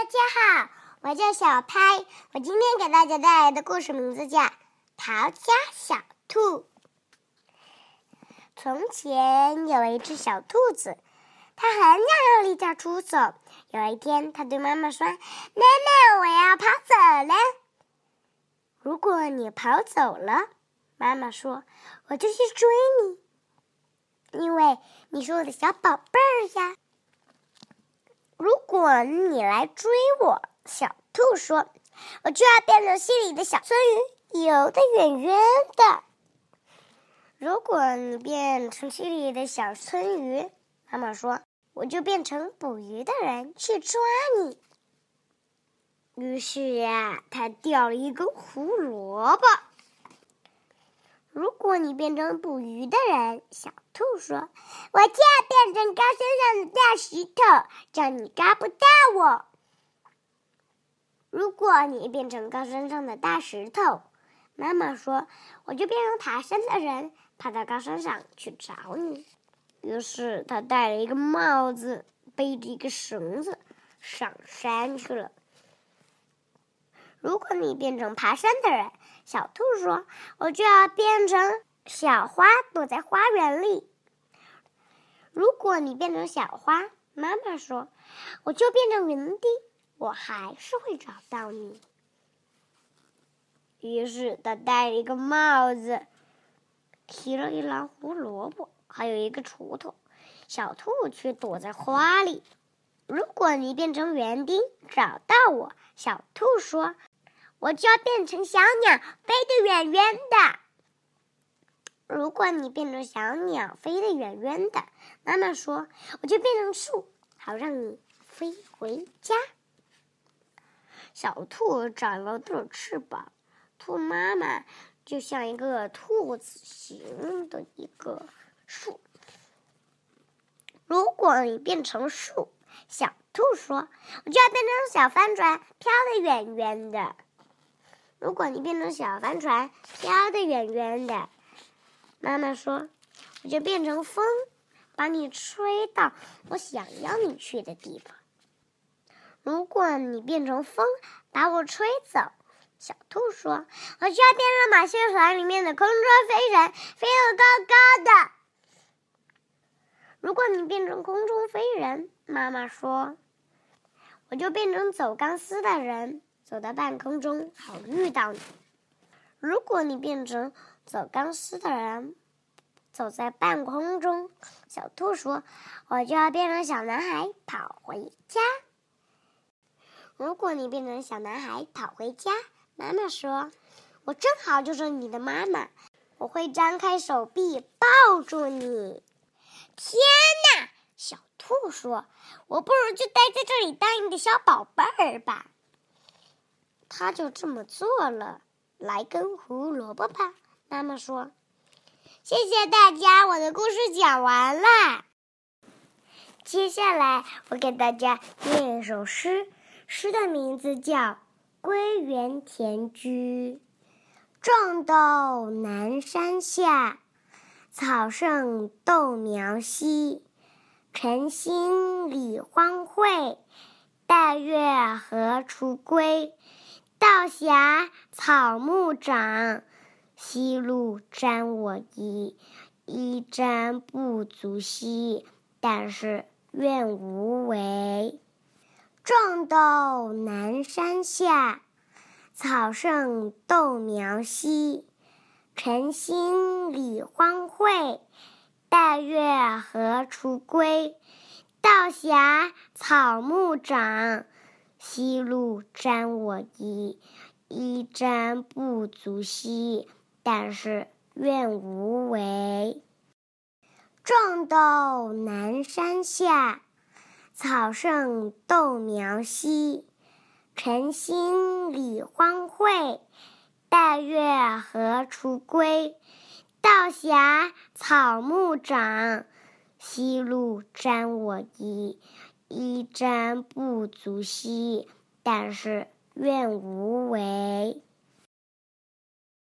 大家好，我叫小拍。我今天给大家带来的故事名字叫《逃家小兔》。从前有一只小兔子，它很想要离家出走。有一天，它对妈妈说：“妈妈，我要跑走了。”如果你跑走了，妈妈说：“我就去追你，因为你是我的小宝贝儿呀。”如果你来追我，小兔说：“我就要变成溪里的小鳟鱼，游得远远的。”如果你变成溪里的小鳟鱼，妈妈说：“我就变成捕鱼的人去抓你。”于是呀，他钓了一根胡萝卜。如果你变成捕鱼的人，小兔说：“我就要变成高山上的大石头，叫你抓不到我。”如果你变成高山上的大石头，妈妈说：“我就变成爬山的人，爬到高山上去找你。”于是他戴了一个帽子，背着一个绳子，上山去了。如果你变成爬山的人，小兔说：“我就要变成小花，躲在花园里。”如果你变成小花，妈妈说：“我就变成园丁，我还是会找到你。”于是他戴了一个帽子，提了一篮胡萝卜，还有一个锄头。小兔却躲在花里。如果你变成园丁，找到我，小兔说。我就要变成小鸟，飞得远远的。如果你变成小鸟，飞得远远的，妈妈说，我就变成树，好让你飞回家。小兔长了对翅膀，兔妈妈就像一个兔子形的一个树。如果你变成树，小兔说，我就要变成小帆船，飘得远远的。如果你变成小帆船，飘得远远的，妈妈说，我就变成风，把你吹到我想要你去的地方。如果你变成风，把我吹走，小兔说，我就要变成马戏团里面的空中飞人，飞得高高的。如果你变成空中飞人，妈妈说，我就变成走钢丝的人。走到半空中，好遇到你。如果你变成走钢丝的人，走在半空中，小兔说：“我就要变成小男孩，跑回家。”如果你变成小男孩跑回家，妈妈说：“我正好就是你的妈妈，我会张开手臂抱住你。”天哪！小兔说：“我不如就待在这里当你的小宝贝儿吧。”他就这么做了。来根胡萝卜吧，妈妈说。谢谢大家，我的故事讲完了。接下来我给大家念一首诗，诗的名字叫《归园田居》。种豆南山下，草盛豆苗稀。晨兴理荒秽，带月荷锄归。道狭草木长，夕露沾我衣。衣沾不足惜，但是愿无违。种豆南山下，草盛豆苗稀。晨兴理荒秽，带月荷锄归。道狭草木长。夕露沾我衣，衣沾不足惜，但是愿无违。种豆南山下，草盛豆苗稀。晨兴理荒秽，带月荷锄归。道狭草木长，夕露沾我衣。衣沾不足惜，但是愿无为。